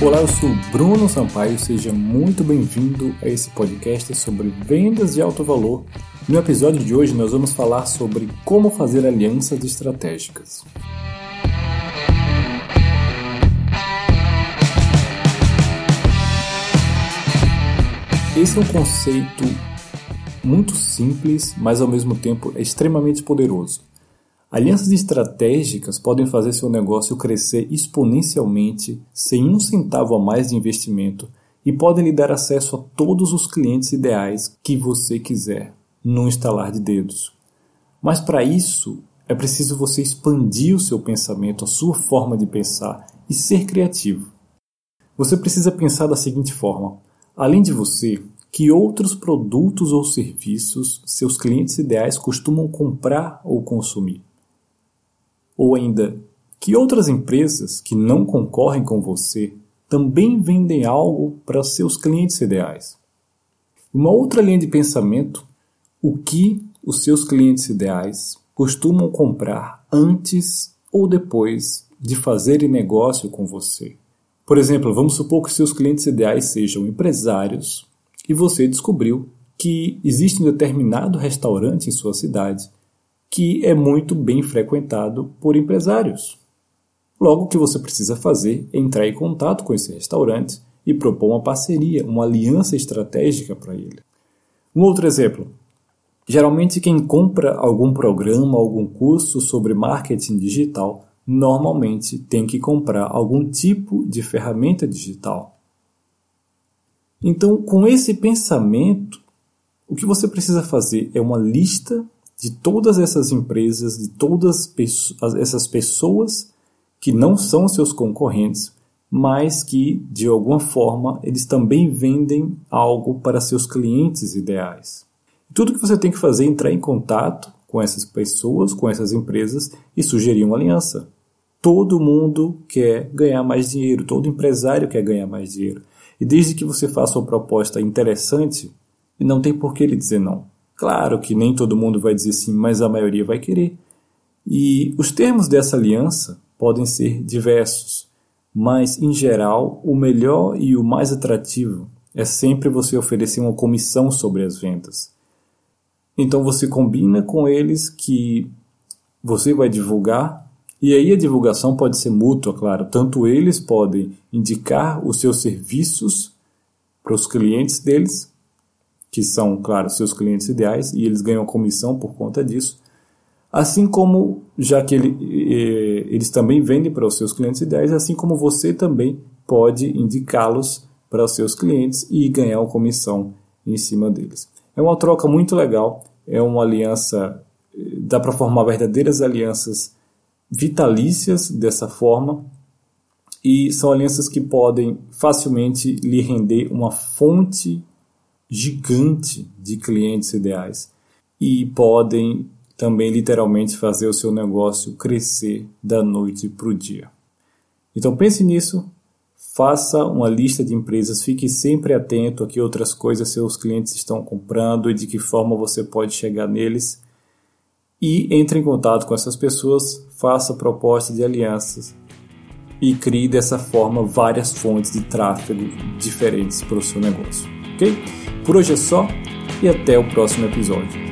Olá, eu sou Bruno Sampaio, seja muito bem-vindo a esse podcast sobre vendas de alto valor. No episódio de hoje, nós vamos falar sobre como fazer alianças estratégicas. Esse é um conceito muito simples, mas ao mesmo tempo é extremamente poderoso. Alianças estratégicas podem fazer seu negócio crescer exponencialmente sem um centavo a mais de investimento e podem lhe dar acesso a todos os clientes ideais que você quiser, num estalar de dedos. Mas para isso, é preciso você expandir o seu pensamento, a sua forma de pensar e ser criativo. Você precisa pensar da seguinte forma: além de você, que outros produtos ou serviços seus clientes ideais costumam comprar ou consumir? Ou ainda, que outras empresas que não concorrem com você também vendem algo para seus clientes ideais? Uma outra linha de pensamento, o que os seus clientes ideais costumam comprar antes ou depois de fazerem negócio com você. Por exemplo, vamos supor que seus clientes ideais sejam empresários e você descobriu que existe um determinado restaurante em sua cidade que é muito bem frequentado por empresários. Logo, o que você precisa fazer é entrar em contato com esse restaurante e propor uma parceria, uma aliança estratégica para ele. Um outro exemplo. Geralmente, quem compra algum programa, algum curso sobre marketing digital, normalmente tem que comprar algum tipo de ferramenta digital. Então, com esse pensamento, o que você precisa fazer é uma lista de todas essas empresas, de todas essas pessoas que não são seus concorrentes, mas que de alguma forma eles também vendem algo para seus clientes ideais. Tudo que você tem que fazer é entrar em contato com essas pessoas, com essas empresas e sugerir uma aliança. Todo mundo quer ganhar mais dinheiro, todo empresário quer ganhar mais dinheiro. E desde que você faça uma proposta interessante, não tem por que ele dizer não. Claro que nem todo mundo vai dizer sim, mas a maioria vai querer. E os termos dessa aliança podem ser diversos, mas em geral o melhor e o mais atrativo é sempre você oferecer uma comissão sobre as vendas. Então você combina com eles que você vai divulgar, e aí a divulgação pode ser mútua, claro. Tanto eles podem indicar os seus serviços para os clientes deles, que são, claro, seus clientes ideais, e eles ganham comissão por conta disso. Assim como, já que ele, eles também vendem para os seus clientes ideais, assim como você também pode indicá-los para os seus clientes e ganhar uma comissão em cima deles. É uma troca muito legal, é uma aliança, dá para formar verdadeiras alianças vitalícias dessa forma, e são alianças que podem facilmente lhe render uma fonte gigante de clientes ideais e podem também literalmente fazer o seu negócio crescer da noite para o dia. Então pense nisso, faça uma lista de empresas, fique sempre atento a que outras coisas seus clientes estão comprando e de que forma você pode chegar neles. E entre em contato com essas pessoas, faça propostas de alianças e crie dessa forma várias fontes de tráfego diferentes para o seu negócio. Ok? Por hoje é só e até o próximo episódio.